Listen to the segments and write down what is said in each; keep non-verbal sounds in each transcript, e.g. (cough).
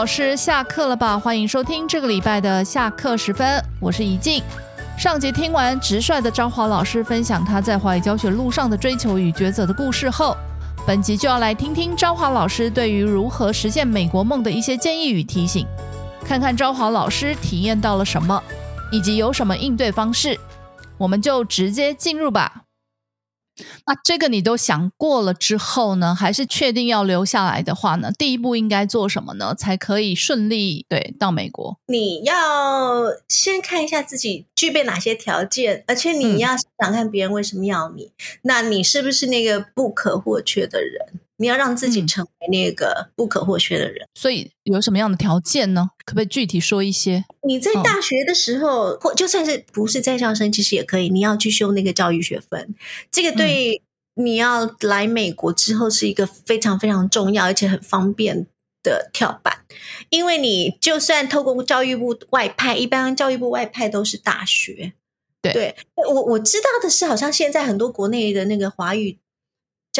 老师下课了吧？欢迎收听这个礼拜的下课时分，我是怡静。上节听完直率的昭华老师分享他在华语教学路上的追求与抉择的故事后，本集就要来听听昭华老师对于如何实现美国梦的一些建议与提醒，看看昭华老师体验到了什么，以及有什么应对方式。我们就直接进入吧。那这个你都想过了之后呢？还是确定要留下来的话呢？第一步应该做什么呢？才可以顺利对到美国？你要先看一下自己具备哪些条件，而且你要想看别人为什么要你。那你是不是那个不可或缺的人？你要让自己成为那个不可或缺的人。所以有什么样的条件呢？可不可以具体说一些？你在大学的时候，或就算是不是在校生，其实也可以。你要去修那个教育学分，这个对你要来美国之后是一个非常非常重要而且很方便的跳板。因为你就算透过教育部外派，一般教育部外派都是大学。对，我我知道的是，好像现在很多国内的那个华语。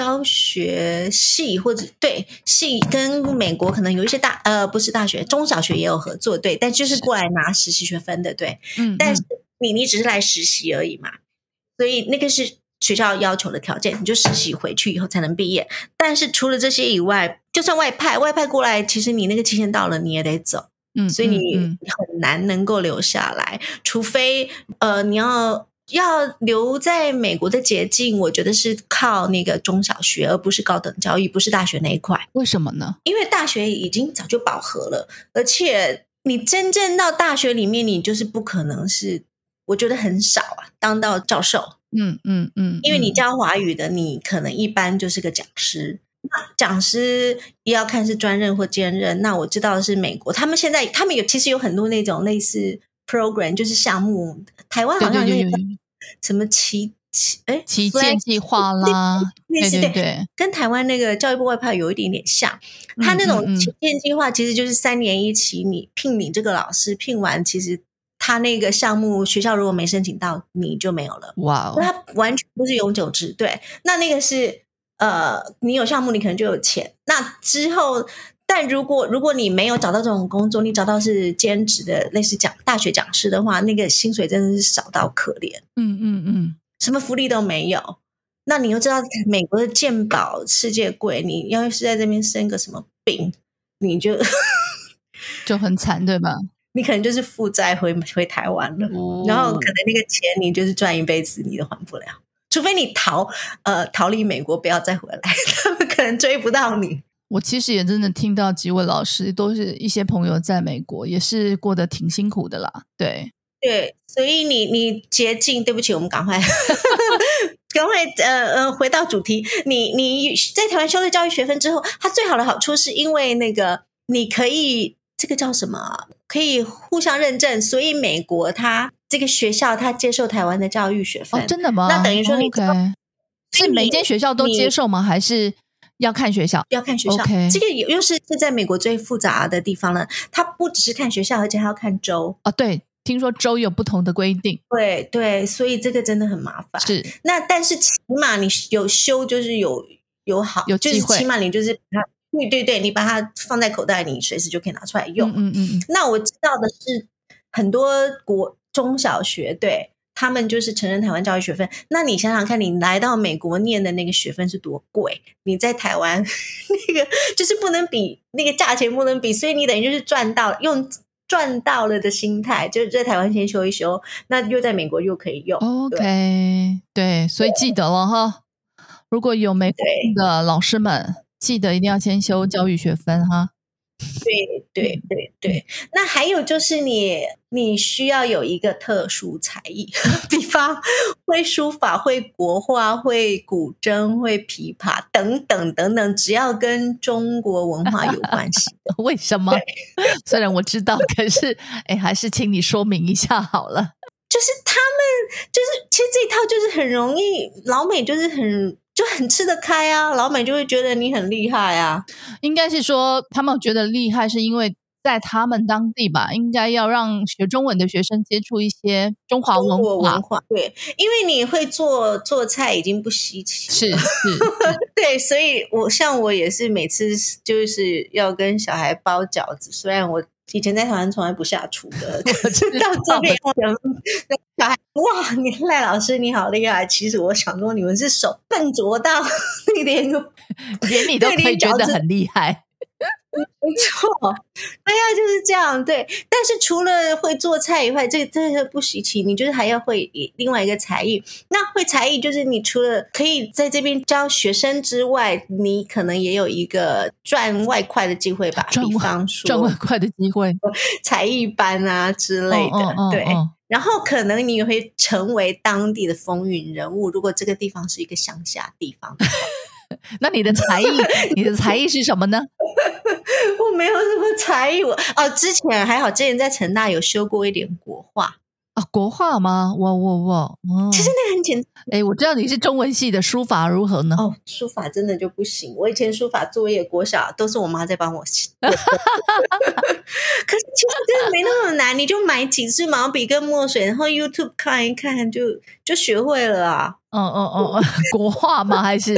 教学系或者对系跟美国可能有一些大呃不是大学中小学也有合作对，但就是过来拿实习学分的对，嗯，但是你你只是来实习而已嘛，所以那个是学校要求的条件，你就实习回去以后才能毕业。但是除了这些以外，就算外派外派过来，其实你那个期限到了你也得走，嗯，所以你很难能够留下来，除非呃你要。要留在美国的捷径，我觉得是靠那个中小学，而不是高等教育，不是大学那一块。为什么呢？因为大学已经早就饱和了，而且你真正到大学里面，你就是不可能是，我觉得很少啊，当到教授。嗯嗯嗯，因为你教华语的，你可能一般就是个讲师。那讲师也要看是专任或兼任。那我知道的是美国，他们现在他们有其实有很多那种类似 program，就是项目。台湾好像那个。什么旗旗哎旗舰计划啦，对对对，跟台湾那个教育部外派有一点点像。他那种旗舰计划其实就是三年一期，你聘你这个老师聘完，其实他那个项目学校如果没申请到，你就没有了。哇，哦他完全不是永久制。对，那那个是呃，你有项目，你可能就有钱。那之后。但如果如果你没有找到这种工作，你找到是兼职的，类似讲大学讲师的话，那个薪水真的是少到可怜。嗯嗯嗯，什么福利都没有。那你又知道美国的健保世界贵，你要是在这边生个什么病，你就 (laughs) 就很惨，对吧？(laughs) 你可能就是负债回回台湾了，然后可能那个钱你就是赚一辈子，你都还不了，除非你逃呃逃离美国，不要再回来，(laughs) 他们可能追不到你。我其实也真的听到几位老师，都是一些朋友在美国，也是过得挺辛苦的啦。对对，所以你你捷径，对不起，我们赶快 (laughs) 赶快呃呃回到主题。你你在台湾修了教育学分之后，它最好的好处是因为那个你可以这个叫什么？可以互相认证，所以美国它这个学校它接受台湾的教育学分，真的吗？那等于说你是每间学校都接受吗？还是？要看学校，要看学校。这个又是现在美国最复杂的地方了。它不只是看学校，而且还要看州啊。对，听说州有不同的规定。对对，所以这个真的很麻烦。是那，但是起码你有修，就是有有好，有就是起码你就是把它，对对对，你把它放在口袋里，随时就可以拿出来用。嗯嗯嗯。那我知道的是，很多国中小学对。他们就是承认台湾教育学分，那你想想看，你来到美国念的那个学分是多贵？你在台湾 (laughs) 那个就是不能比，那个价钱不能比，所以你等于就是赚到用赚到了的心态，就是在台湾先修一修，那又在美国又可以用。OK，对，所以记得了哈，如果有美国的老师们，记得一定要先修教育学分哈。对对对对，那还有就是你你需要有一个特殊才艺，(laughs) 比方会书法、会国画、会古筝、会琵琶等等等等，只要跟中国文化有关系。(laughs) 为什么？(laughs) 虽然我知道，可是哎，还是请你说明一下好了。就是他们，就是其实这一套就是很容易，老美就是很。就很吃得开啊，老美就会觉得你很厉害啊。应该是说他们觉得厉害，是因为在他们当地吧，应该要让学中文的学生接触一些中华文化。对，因为你会做做菜已经不稀奇，是是，(laughs) 对，所以我像我也是每次就是要跟小孩包饺子，虽然我以前在台湾从来不下厨的，(laughs) 到这边小孩哇，你赖老师你好厉害！其实我想说，你们是手笨拙到 (laughs) 连连你都可以觉得很厉害。(laughs) 没错，对呀，就是这样。对，但是除了会做菜以外，这这个不稀奇。你就是还要会另外一个才艺。那会才艺就是你除了可以在这边教学生之外，你可能也有一个赚外快的机会吧？比方说赚外快的机会，(laughs) 才艺班啊之类的。对，然后可能你也会成为当地的风云人物。如果这个地方是一个乡下地方。(laughs) (laughs) 那你的才艺，你的才艺是什么呢？(laughs) 我没有什么才艺，我哦，之前还好，之前在成大有修过一点国画啊。国画吗？哇哇哇！其实那个很简单。哎，我知道你是中文系的，书法如何呢？哦，书法真的就不行。我以前书法作业，国小都是我妈在帮我写。(laughs) 可是其实真的没那么难，你就买几支毛笔跟墨水，然后 YouTube 看一看，就就学会了啊。哦哦哦，(laughs) 国画吗？(laughs) 还是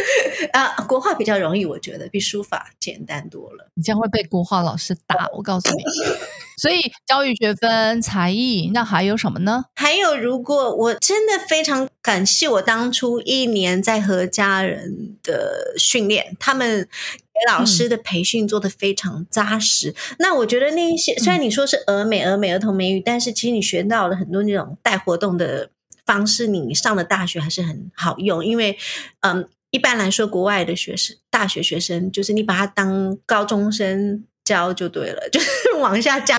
啊，国画比较容易，我觉得比书法简单多了。你将会被国画老师打，我告诉你。(laughs) 所以教育学分、才艺，那还有什么呢？还有，如果我真的非常感谢我当初一年在和家人的训练，他们给老师的培训做的非常扎实。那我觉得那一些，虽然你说是俄美、俄美儿童美语，但是其实你学到了很多那种带活动的。方式你上的大学还是很好用，因为嗯，一般来说国外的学生、大学学生，就是你把他当高中生教就对了，(laughs) 就是往下降，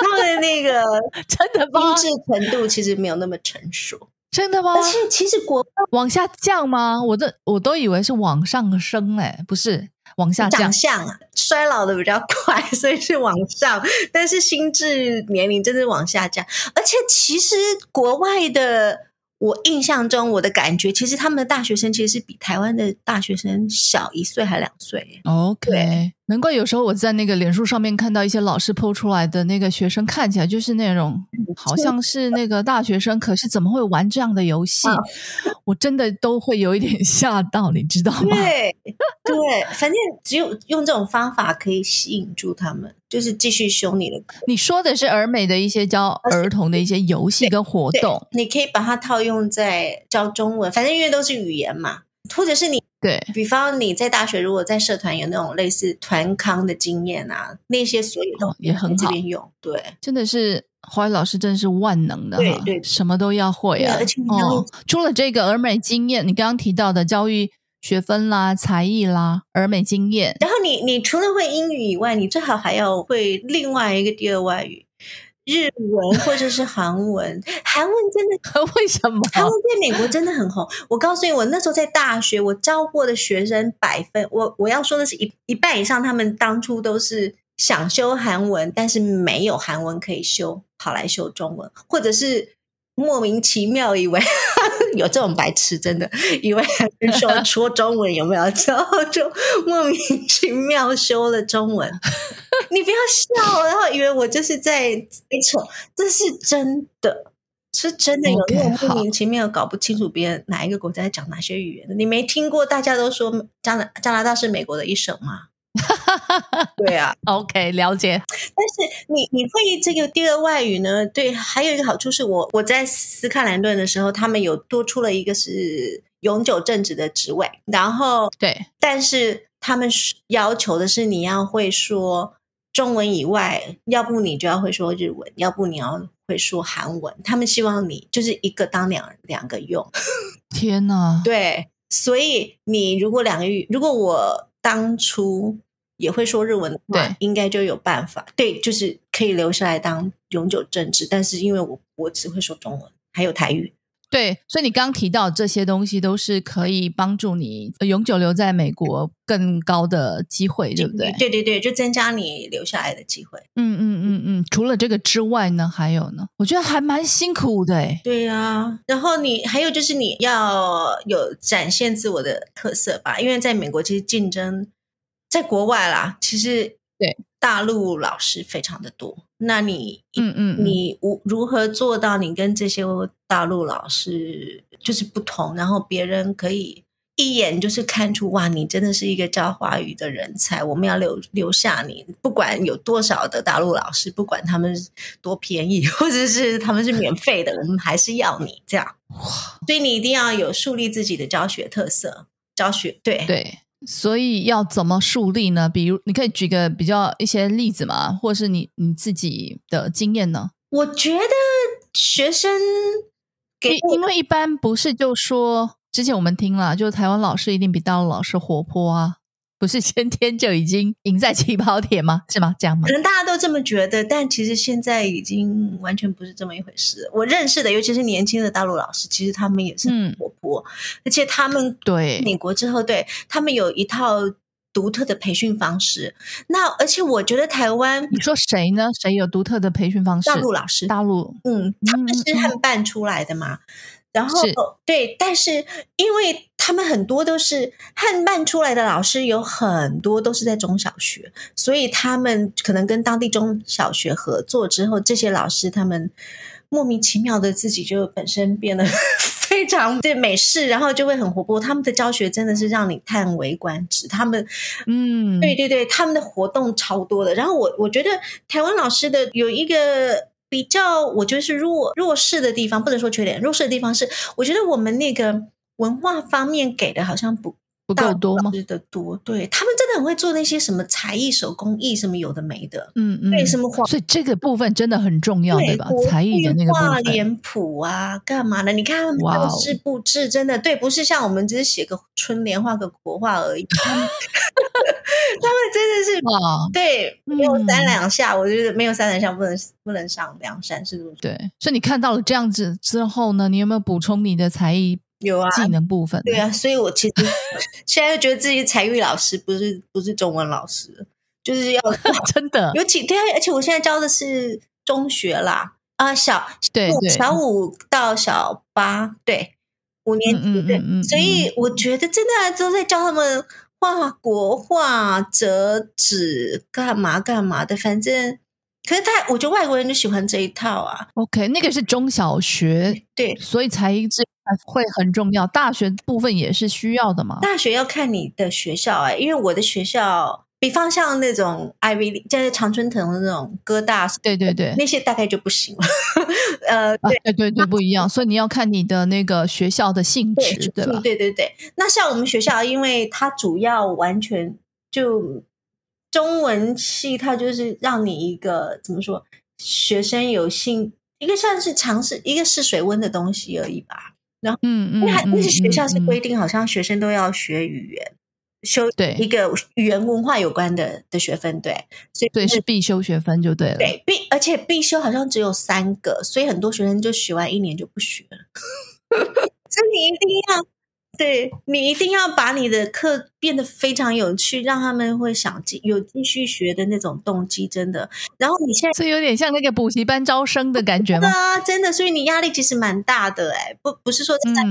他们的那个 (laughs) 真的精致程度其实没有那么成熟，真的吗？而且其实国往下降吗？我都我都以为是往上升，哎，不是。往下长相啊，衰老的比较快，(laughs) 所以是往上，但是心智年龄真的往下降。而且其实国外的，我印象中我的感觉，其实他们的大学生其实是比台湾的大学生小一岁还两岁。OK，难怪有时候我在那个脸书上面看到一些老师 PO 出来的那个学生，看起来就是那种好像是那个大学生，可是怎么会玩这样的游戏？我真的都会有一点 (laughs) 吓到，你知道吗？对对，反正只有用这种方法可以吸引住他们，就是继续修你的。你说的是儿美的一些教儿童的一些游戏跟活动，你可以把它套用在教中文，反正因为都是语言嘛，或者是你对比方你在大学如果在社团有那种类似团康的经验啊，那些所有都也很好用。对，真的是。华语老师真的是万能的，对对，什么都要会啊！哦，除了这个儿美经验，你刚刚提到的教育学分啦、才艺啦、儿美经验，然后你你除了会英语以外，你最好还要会另外一个第二外语，日文或者是韩文。(laughs) 韩文真的为什么？韩文在美国真的很红。我告诉你，我那时候在大学，我教过的学生百分，我我要说的是一一半以上，他们当初都是。想修韩文，但是没有韩文可以修，跑来修中文，或者是莫名其妙以为 (laughs) 有这种白痴，真的以为说 (laughs) 说中文有没有，然后就莫名其妙修了中文。(laughs) 你不要笑，然后以为我就是在没错，这是真的，是真的有那种莫名其妙搞不清楚别人哪一个国家在讲哪些语言的。你没听过大家都说加拿加拿大是美国的一省吗？(laughs) 对啊，OK，了解。但是你你会这个第二外语呢？对，还有一个好处是我我在斯克兰顿的时候，他们有多出了一个是永久正职的职位。然后对，但是他们要求的是你要会说中文以外，要不你就要会说日文，要不你要会说韩文。他们希望你就是一个当两两个用。(laughs) 天哪！对，所以你如果两个语，如果我当初。也会说日文的话，应该就有办法。对，就是可以留下来当永久政治。但是因为我我只会说中文，还有台语。对，所以你刚刚提到这些东西，都是可以帮助你永久留在美国更高的机会，对不对？对对对，就增加你留下来的机会。嗯嗯嗯嗯。除了这个之外呢，还有呢？我觉得还蛮辛苦的哎。对呀，然后你还有就是你要有展现自我的特色吧，因为在美国其实竞争。在国外啦，其实对大陆老师非常的多。那你，嗯嗯，你如如何做到你跟这些大陆老师就是不同，然后别人可以一眼就是看出哇，你真的是一个教华语的人才，我们要留留下你，不管有多少的大陆老师，不管他们多便宜，(laughs) 或者是他们是免费的，我们还是要你这样。所以你一定要有树立自己的教学特色，教学对对。所以要怎么树立呢？比如你可以举个比较一些例子嘛，或者是你你自己的经验呢？我觉得学生给，因为一般不是就说。之前我们听了，就台湾老师一定比大陆老师活泼啊，不是先天就已经赢在起跑点吗？是吗？这样吗？可能大家都这么觉得，但其实现在已经完全不是这么一回事。我认识的，尤其是年轻的大陆老师，其实他们也是很活泼，而且他们对美国之后，对他们有一套独特的培训方式。那而且我觉得台湾，你说谁呢？谁有独特的培训方式？大陆老师，大陆，嗯，他们是汉办出来的嘛。然后对，但是因为他们很多都是汉办出来的老师，有很多都是在中小学，所以他们可能跟当地中小学合作之后，这些老师他们莫名其妙的自己就本身变得 (laughs) 非常对美式，然后就会很活泼。他们的教学真的是让你叹为观止。他们嗯，对对对，他们的活动超多的。然后我我觉得台湾老师的有一个。比较，我觉得是弱弱势的地方，不能说缺点。弱势的地方是，我觉得我们那个文化方面给的好像不。不够多吗？的多，对他们真的很会做那些什么才艺、手工艺，什么有的没的，嗯嗯，对什么画，所以这个部分真的很重要，对吧？才艺的那个画脸谱啊，干嘛的？你看他们布置布置，真的对，不是像我们只是写个春联、画个国画而已。他们 (laughs) 真的是哇，对，没有三两下，我觉得没有三两下不能不能上梁山，是不是？对，所以你看到了这样子之后呢，你有没有补充你的才艺？有啊，技能部分对啊，所以我其实现在就觉得自己才艺老师不是不是中文老师，就是要 (laughs) 真的，尤其对啊，而且我现在教的是中学啦啊，小对对小五到小八对五年级对，所以我觉得真的都在教他们画国画、折纸干嘛干嘛的，反正。可是他，我觉得外国人就喜欢这一套啊。OK，那个是中小学，对，所以才这会很重要。大学部分也是需要的嘛。大学要看你的学校哎，因为我的学校，比方像那种 Ivy，在常春藤的那种哥大，对对对，那些大概就不行了。(laughs) 呃，对对对对，不一样。所以你要看你的那个学校的性质，对吧？对对对。那像我们学校，因为它主要完全就。中文系它就是让你一个怎么说，学生有兴一个算是尝试一个试水温的东西而已吧。然后，嗯嗯，因为那些学校是规定，好像学生都要学语言，修对一个语言文化有关的的学分，对，所以对是必修学分就对了。对必而且必修好像只有三个，所以很多学生就学完一年就不学了。(laughs) 所以你一定要。对你一定要把你的课变得非常有趣，让他们会想继有继续学的那种动机，真的。然后你现在所以有点像那个补习班招生的感觉吗？啊，真的，所以你压力其实蛮大的，哎，不不是说在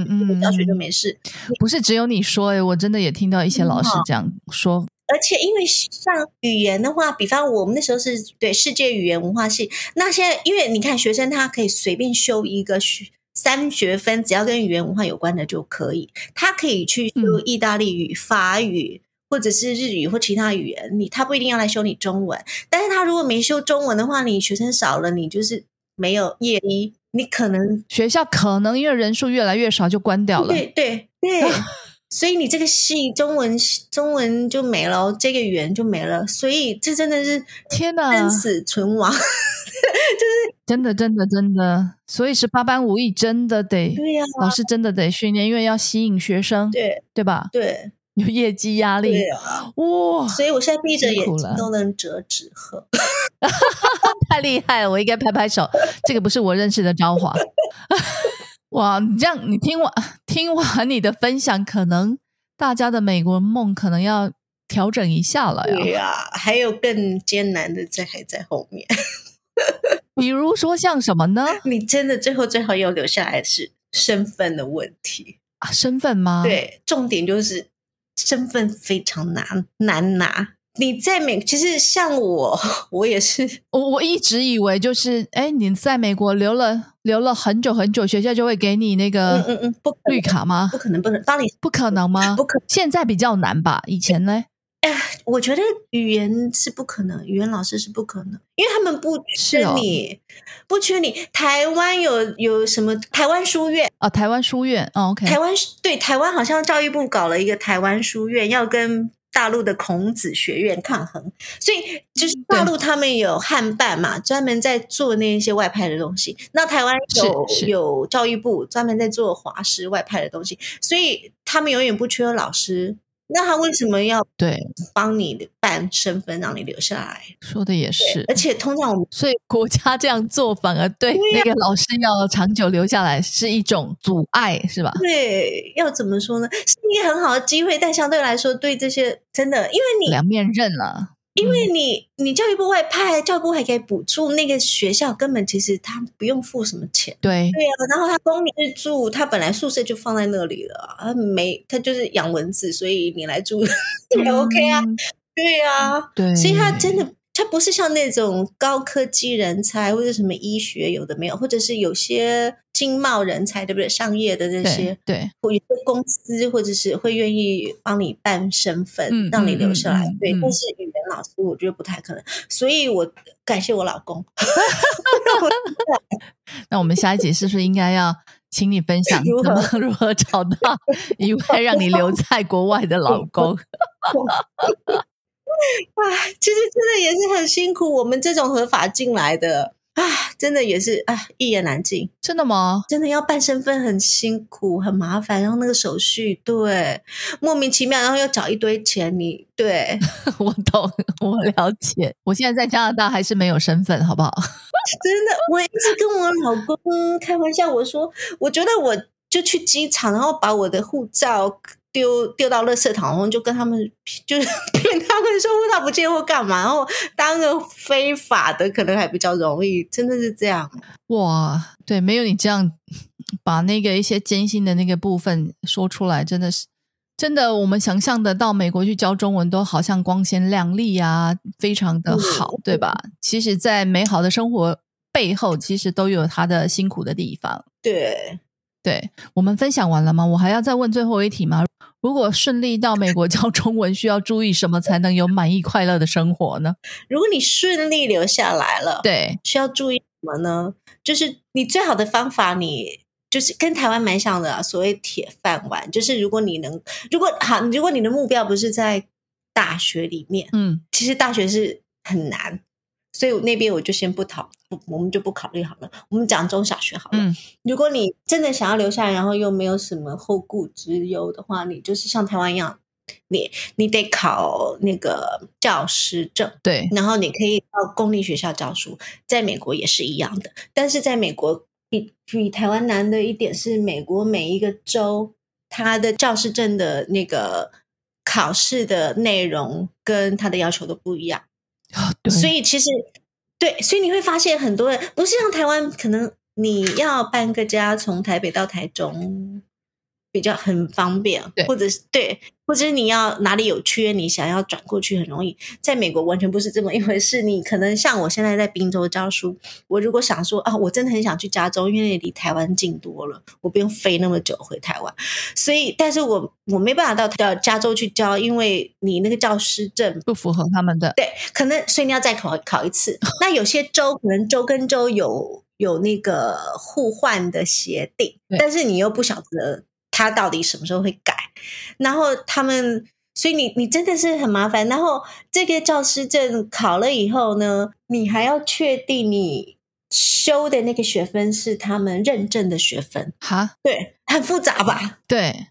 教学就没事，不是只有你说，哎，我真的也听到一些老师这样说。而且因为像语言的话，比方我们那时候是对世界语言文化系，那现在因为你看学生他可以随便修一个学。三学分只要跟语言文化有关的就可以，他可以去修意大利语、法语或者是日语或其他语言，你他不一定要来修你中文。但是他如果没修中文的话，你学生少了，你就是没有业一，你可能学校可能因为人数越来越少就关掉了。对对对。所以你这个戏中文中文就没了，这个语言就没了，所以这真的是天哪，生死存亡，(laughs) 就是真的真的真的。所以十八般武艺真的得对呀，老师真的得训练，因为要吸引学生，对对吧？对，有业绩压力，哇！所以我现在闭着眼睛都能折纸鹤，(laughs) 太厉害了！我应该拍拍手，这个不是我认识的昭华。(laughs) 哇，你这样，你听完 (laughs) 听完你的分享，可能大家的美国梦可能要调整一下了呀。对呀，还有更艰难的在还在后面。(laughs) 比如说像什么呢？你真的最后最后要留下来是身份的问题啊？身份吗？对，重点就是身份非常难难拿。你在美，其实像我，(laughs) 我也是，我我一直以为就是，哎，你在美国留了留了很久很久，学校就会给你那嗯个嗯嗯，不绿卡吗不？可能，不可能帮你，不可能吗？不可。现在比较难吧？以前呢？哎我觉得语言是不可能，语言老师是不可能，因为他们不缺你，不缺你。台湾有有什么台湾书院？啊，台湾书院，哦，OK，台湾对台湾好像教育部搞了一个台湾书院，要跟大陆的孔子学院抗衡，所以就是大陆他们有汉办嘛，专门在做那些外派的东西。那台湾有有教育部专门在做华师外派的东西，所以他们永远不缺老师。那他为什么要对，帮你办身份，让你留下来？说的也是而。且通常我们所以国家这样做，反而对那个老师要长久留下来是一种阻碍，是吧？对要怎么说呢？是一个很好的机会，但相对来说，对这些真的，因为你两面刃了。因为你你教育部外派，教育部还可以补助，那个学校根本其实他不用付什么钱。对，对啊，然后他公民日住，他本来宿舍就放在那里了，他没他就是养蚊子，所以你来住 (laughs) 也 OK 啊。嗯对啊，对，所以他真的，他不是像那种高科技人才或者什么医学有的没有，或者是有些经贸人才，对不对？商业的这些对，有些公司或者是会愿意帮你办身份，嗯让你留下来。对，嗯嗯嗯但是语言老师我觉得不太可能，所以我感谢我老公。(laughs) 那我们下一集是不是应该要请你分享 (laughs) 如怎何么 (laughs) 如何找到一位让你留在国外的老公？(laughs) 啊，其实真的也是很辛苦，我们这种合法进来的啊，真的也是啊，一言难尽。真的吗？真的要办身份很辛苦，很麻烦，然后那个手续对莫名其妙，然后要找一堆钱，你对 (laughs) 我懂，我了解。我现在在加拿大还是没有身份，好不好？(laughs) 真的，我一直跟我老公开玩笑，我说我觉得我就去机场，然后把我的护照丢丢到垃圾桶，然后就跟他们就是骗他们说护照不见或干嘛，然后当个非法的可能还比较容易，真的是这样。哇，对，没有你这样把那个一些艰辛的那个部分说出来，真的是真的。我们想象的到美国去教中文，都好像光鲜亮丽啊，非常的好，嗯对吧？其实，在美好的生活背后，其实都有它的辛苦的地方。对，对我们分享完了吗？我还要再问最后一题吗？如果顺利到美国教中文，需要注意什么才能有满意快乐的生活呢？如果你顺利留下来了，对，需要注意什么呢？就是你最好的方法，你就是跟台湾蛮像的、啊，所谓铁饭碗。就是如果你能，如果好，如果你的目标不是在大学里面，嗯，其实大学是很难，所以那边我就先不讨，不，我们就不考虑好了。我们讲中小学好了。嗯如果你真的想要留下来，然后又没有什么后顾之忧的话，你就是像台湾一样，你你得考那个教师证。对，然后你可以到公立学校教书，在美国也是一样的。但是在美国比比台湾难的一点是，美国每一个州它的教师证的那个考试的内容跟它的要求都不一样，所以其实对，所以你会发现很多人不是像台湾，可能你要搬个家从台北到台中。比较很方便，或者是对，或者是你要哪里有缺，你想要转过去很容易。在美国完全不是这么一回事。(laughs) 你可能像我现在在宾州教书，我如果想说啊，我真的很想去加州，因为离台湾近多了，我不用飞那么久回台湾。所以，但是我我没办法到到加州去教，因为你那个教师证不符合他们的。对，可能所以你要再考考一次。(laughs) 那有些州可能州跟州有有那个互换的协定，但是你又不晓得它到底什么时候会改。然后他们，所以你你真的是很麻烦。然后这个教师证考了以后呢，你还要确定你修的那个学分是他们认证的学分，哈，对，很复杂吧？对，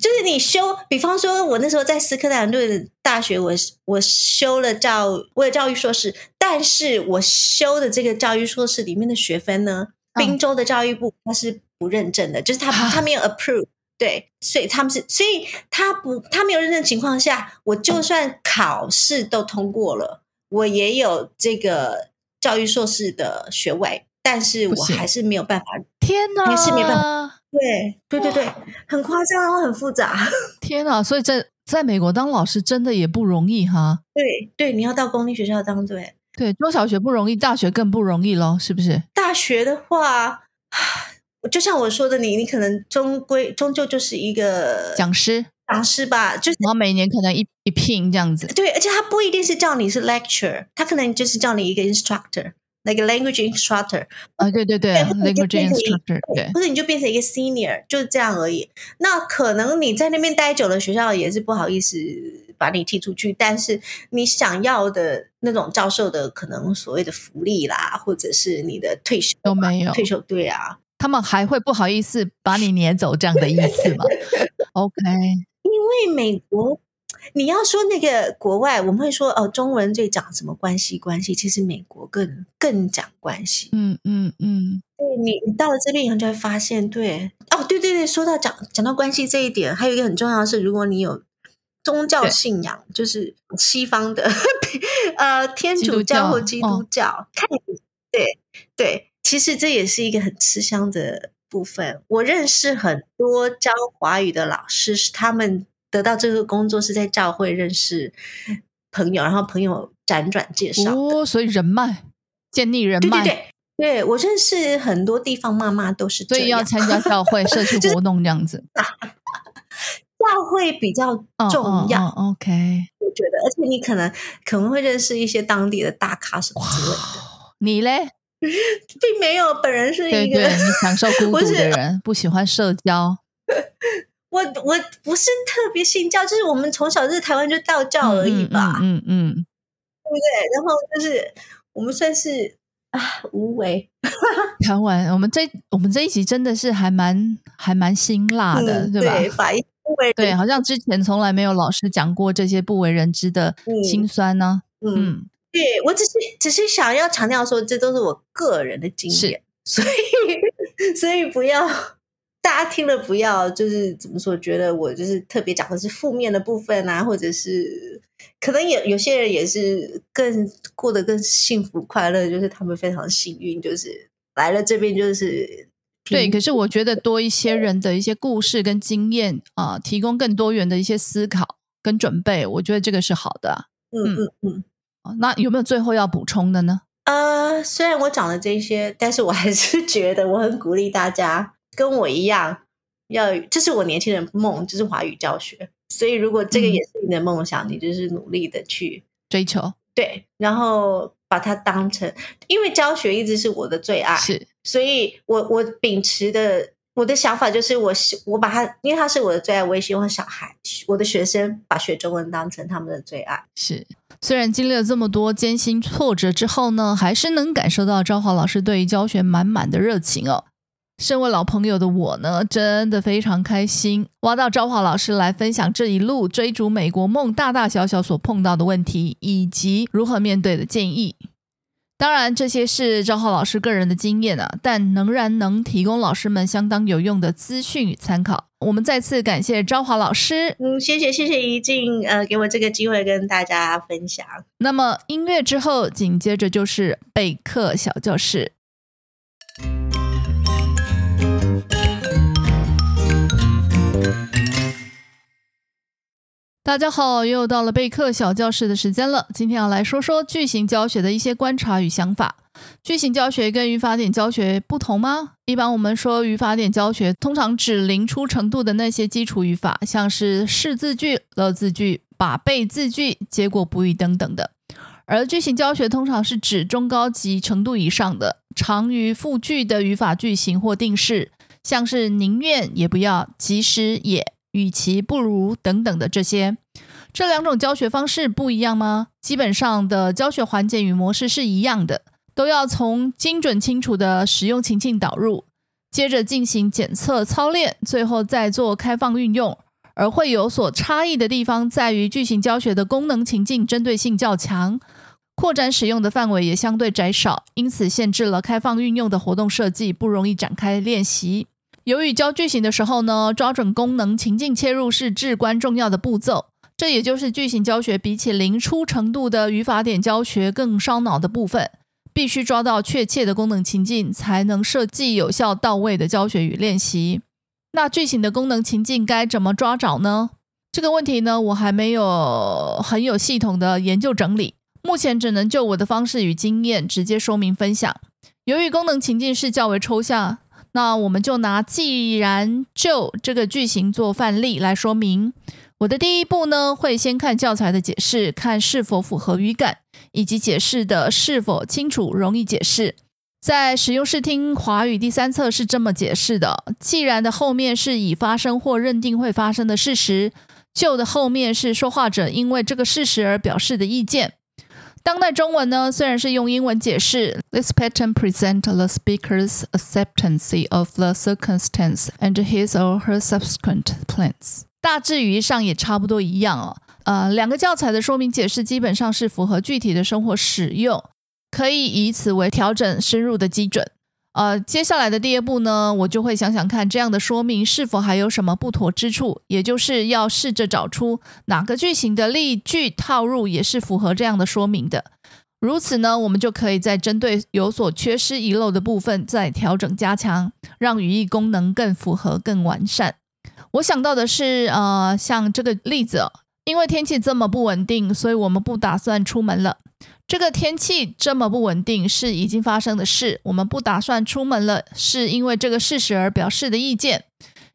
就是你修，比方说，我那时候在斯科兰顿大学，我我修了教，我有教育硕士，但是我修的这个教育硕士里面的学分呢，嗯宾州的教育部它是不认证的，就是他啊他没有 approve。对，所以他们是，所以他不，他没有认证情况下，我就算考试都通过了，我也有这个教育硕士的学位，但是我还是没有办法。天哪，还是没办对，对对对，很夸张，然后很复杂。天哪！所以在在美国当老师真的也不容易哈。对对，你要到公立学校当对。对，中小学不容易，大学更不容易咯，是不是？大学的话，就像我说的，你你可能终归终究就是一个讲师，讲师吧，就是然后每年可能一一聘这样子。对，而且他不一定是叫你是 lecturer，他可能就是叫你一个 instructor。那个 language instructor 啊，对对对，language instructor，对，或者你就变成一个 senior，就是这样而已。那可能你在那边待久了，学校也是不好意思把你踢出去。但是你想要的那种教授的可能所谓的福利啦，或者是你的退休都没有退休，对啊，他们还会不好意思把你撵走这样的意思吗？(laughs) OK，因为美国。你要说那个国外，我们会说哦，中文最讲什么关系关系？其实美国更更讲关系。嗯嗯嗯，对你你到了这边以后就会发现，对哦，对对对，说到讲讲到关系这一点，还有一个很重要的是，如果你有宗教信仰，就是西方的 (laughs) 呃天主教或基督教，看你对对，其实这也是一个很吃香的部分。我认识很多教华语的老师，是他们。得到这个工作是在教会认识朋友，然后朋友辗转介绍哦，所以人脉建立人脉，对对对，对我认识很多地方妈妈都是，所以要参加教会 (laughs) 社区活动这样子，(laughs) 教会比较重要。OK，我觉得，而且你可能可能会认识一些当地的大咖什么之类的。你嘞，(laughs) 并没有，本人是一个你享受孤 (laughs) 独的人，不喜欢社交。(laughs) 我我不是特别信教，就是我们从小在台湾就道教而已吧，嗯嗯，对不对？然后就是我们算是啊无为。台湾，我们这我们这一集真的是还蛮还蛮辛辣的，对吧？不为对，好像之前从来没有老师讲过这些不为人知的辛酸呢。嗯，对我只是只是想要强调说，这都是我个人的经验，所以 (laughs) 所以不要。大家听了不要，就是怎么说？觉得我就是特别讲的是负面的部分啊，或者是可能有有些人也是更过得更幸福快乐，就是他们非常幸运，就是来了这边就是对。可是我觉得多一些人的一些故事跟经验啊，提供更多元的一些思考跟准备，我觉得这个是好的。嗯嗯嗯。那有没有最后要补充的呢？呃，虽然我讲了这些，但是我还是觉得我很鼓励大家。跟我一样，要这是我年轻人梦，就是华语教学。所以，如果这个也是你的梦想，你就是努力的去追求，对，然后把它当成，因为教学一直是我的最爱，是，所以我我秉持的我的想法就是，我我把它，因为它是我的最爱，我也希望小孩，我的学生把学中文当成他们的最爱。是，虽然经历了这么多艰辛挫折之后呢，还是能感受到昭华老师对于教学满满的热情哦。身为老朋友的我呢，真的非常开心，挖到昭华老师来分享这一路追逐美国梦大大小小所碰到的问题，以及如何面对的建议。当然，这些是昭华老师个人的经验啊，但仍然能提供老师们相当有用的资讯与参考。我们再次感谢昭华老师。嗯，谢谢谢谢怡静，呃，给我这个机会跟大家分享。那么音乐之后，紧接着就是备课小教室。大家好，又到了备课小教室的时间了。今天要来说说句型教学的一些观察与想法。句型教学跟语法点教学不同吗？一般我们说语法点教学，通常指零初程度的那些基础语法，像是是字句、了字句、把背字句、结果补语等等的。而句型教学通常是指中高级程度以上的长于复句的语法句型或定式，像是宁愿也不要，即使也。与其不如等等的这些，这两种教学方式不一样吗？基本上的教学环节与模式是一样的，都要从精准清楚的使用情境导入，接着进行检测操练，最后再做开放运用。而会有所差异的地方在于，句型教学的功能情境针对性较强，扩展使用的范围也相对窄少，因此限制了开放运用的活动设计，不容易展开练习。由于教句型的时候呢，抓准功能情境切入是至关重要的步骤，这也就是句型教学比起零初程度的语法点教学更烧脑的部分。必须抓到确切的功能情境，才能设计有效到位的教学与练习。那句型的功能情境该怎么抓找呢？这个问题呢，我还没有很有系统的研究整理，目前只能就我的方式与经验直接说明分享。由于功能情境是较为抽象，那我们就拿既然就这个句型做范例来说明。我的第一步呢，会先看教材的解释，看是否符合语感，以及解释的是否清楚、容易解释。在实用视听华语第三册是这么解释的：既然的后面是已发生或认定会发生的事实，就的后面是说话者因为这个事实而表示的意见。当代中文呢，虽然是用英文解释，This pattern present the speaker's acceptancy of the circumstance and his or her subsequent plans。大致语义上也差不多一样哦。呃，两个教材的说明解释基本上是符合具体的生活使用，可以以此为调整深入的基准。呃，接下来的第二步呢，我就会想想看这样的说明是否还有什么不妥之处，也就是要试着找出哪个句型的例句套入也是符合这样的说明的。如此呢，我们就可以在针对有所缺失遗漏的部分再调整加强，让语义功能更符合、更完善。我想到的是，呃，像这个例子，因为天气这么不稳定，所以我们不打算出门了。这个天气这么不稳定是已经发生的事，我们不打算出门了，是因为这个事实而表示的意见，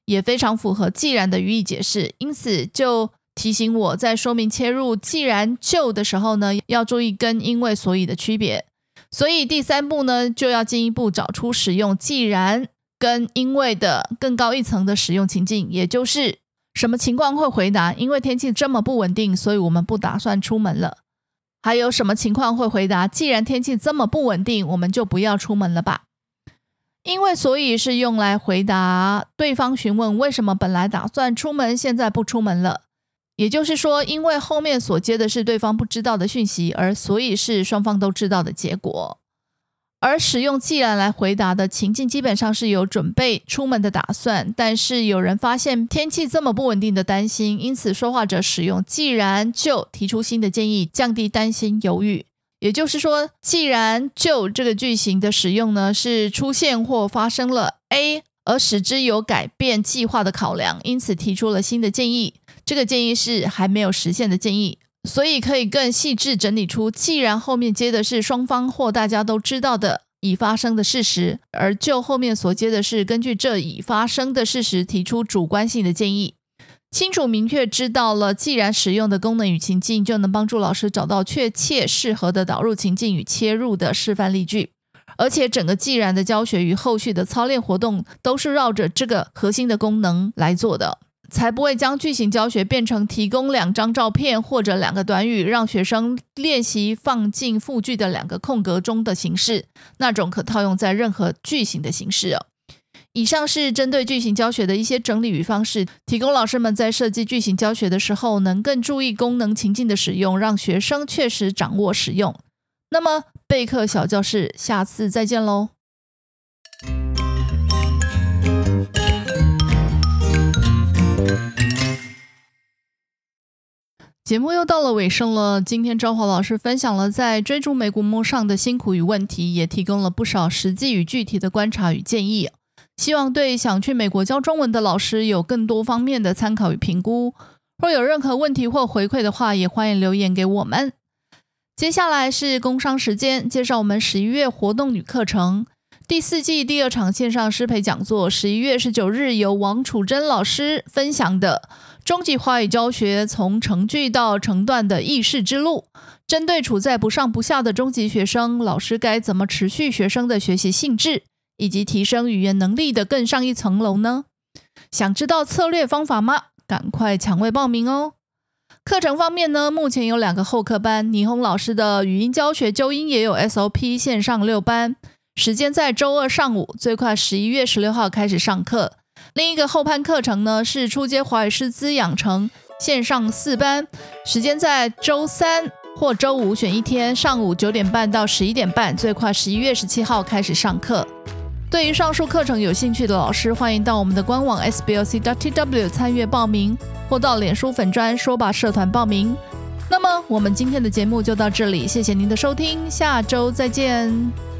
也非常符合既然的语义解释。因此，就提醒我在说明切入既然就的时候呢，要注意跟因为所以的区别。所以第三步呢，就要进一步找出使用既然。跟因为的更高一层的使用情境，也就是什么情况会回答？因为天气这么不稳定，所以我们不打算出门了。还有什么情况会回答？既然天气这么不稳定，我们就不要出门了吧？因为所以是用来回答对方询问为什么本来打算出门，现在不出门了。也就是说，因为后面所接的是对方不知道的讯息，而所以是双方都知道的结果。而使用既然来回答的情境，基本上是有准备出门的打算，但是有人发现天气这么不稳定的担心，因此说话者使用既然就提出新的建议，降低担心犹豫。也就是说，既然就这个句型的使用呢，是出现或发生了 A，而使之有改变计划的考量，因此提出了新的建议。这个建议是还没有实现的建议。所以可以更细致整理出，既然后面接的是双方或大家都知道的已发生的事实，而就后面所接的是根据这已发生的事实提出主观性的建议，清楚明确知道了既然使用的功能与情境，就能帮助老师找到确切适合的导入情境与切入的示范例句，而且整个既然的教学与后续的操练活动都是绕着这个核心的功能来做的。才不会将句型教学变成提供两张照片或者两个短语，让学生练习放进复句的两个空格中的形式，那种可套用在任何句型的形式哦。以上是针对句型教学的一些整理与方式，提供老师们在设计句型教学的时候，能更注意功能情境的使用，让学生确实掌握使用。那么备课小教室，下次再见喽。节目又到了尾声了。今天赵华老师分享了在追逐美国梦上的辛苦与问题，也提供了不少实际与具体的观察与建议，希望对想去美国教中文的老师有更多方面的参考与评估。若有任何问题或回馈的话，也欢迎留言给我们。接下来是工商时间，介绍我们十一月活动与课程。第四季第二场线上师培讲座，十一月十九日由王楚珍老师分享的。中级华语教学从成句到成段的意识之路，针对处在不上不下的中级学生，老师该怎么持续学生的学习兴致，以及提升语言能力的更上一层楼呢？想知道策略方法吗？赶快抢位报名哦！课程方面呢，目前有两个后课班，倪虹老师的语音教学纠音也有 SOP 线上六班，时间在周二上午，最快十一月十六号开始上课。另一个后班课程呢是初阶华语师资养成线上四班，时间在周三或周五选一天，上午九点半到十一点半，最快十一月十七号开始上课。对于上述课程有兴趣的老师，欢迎到我们的官网 sblc.tw 参阅报名，或到脸书粉专说吧社团报名。那么我们今天的节目就到这里，谢谢您的收听，下周再见。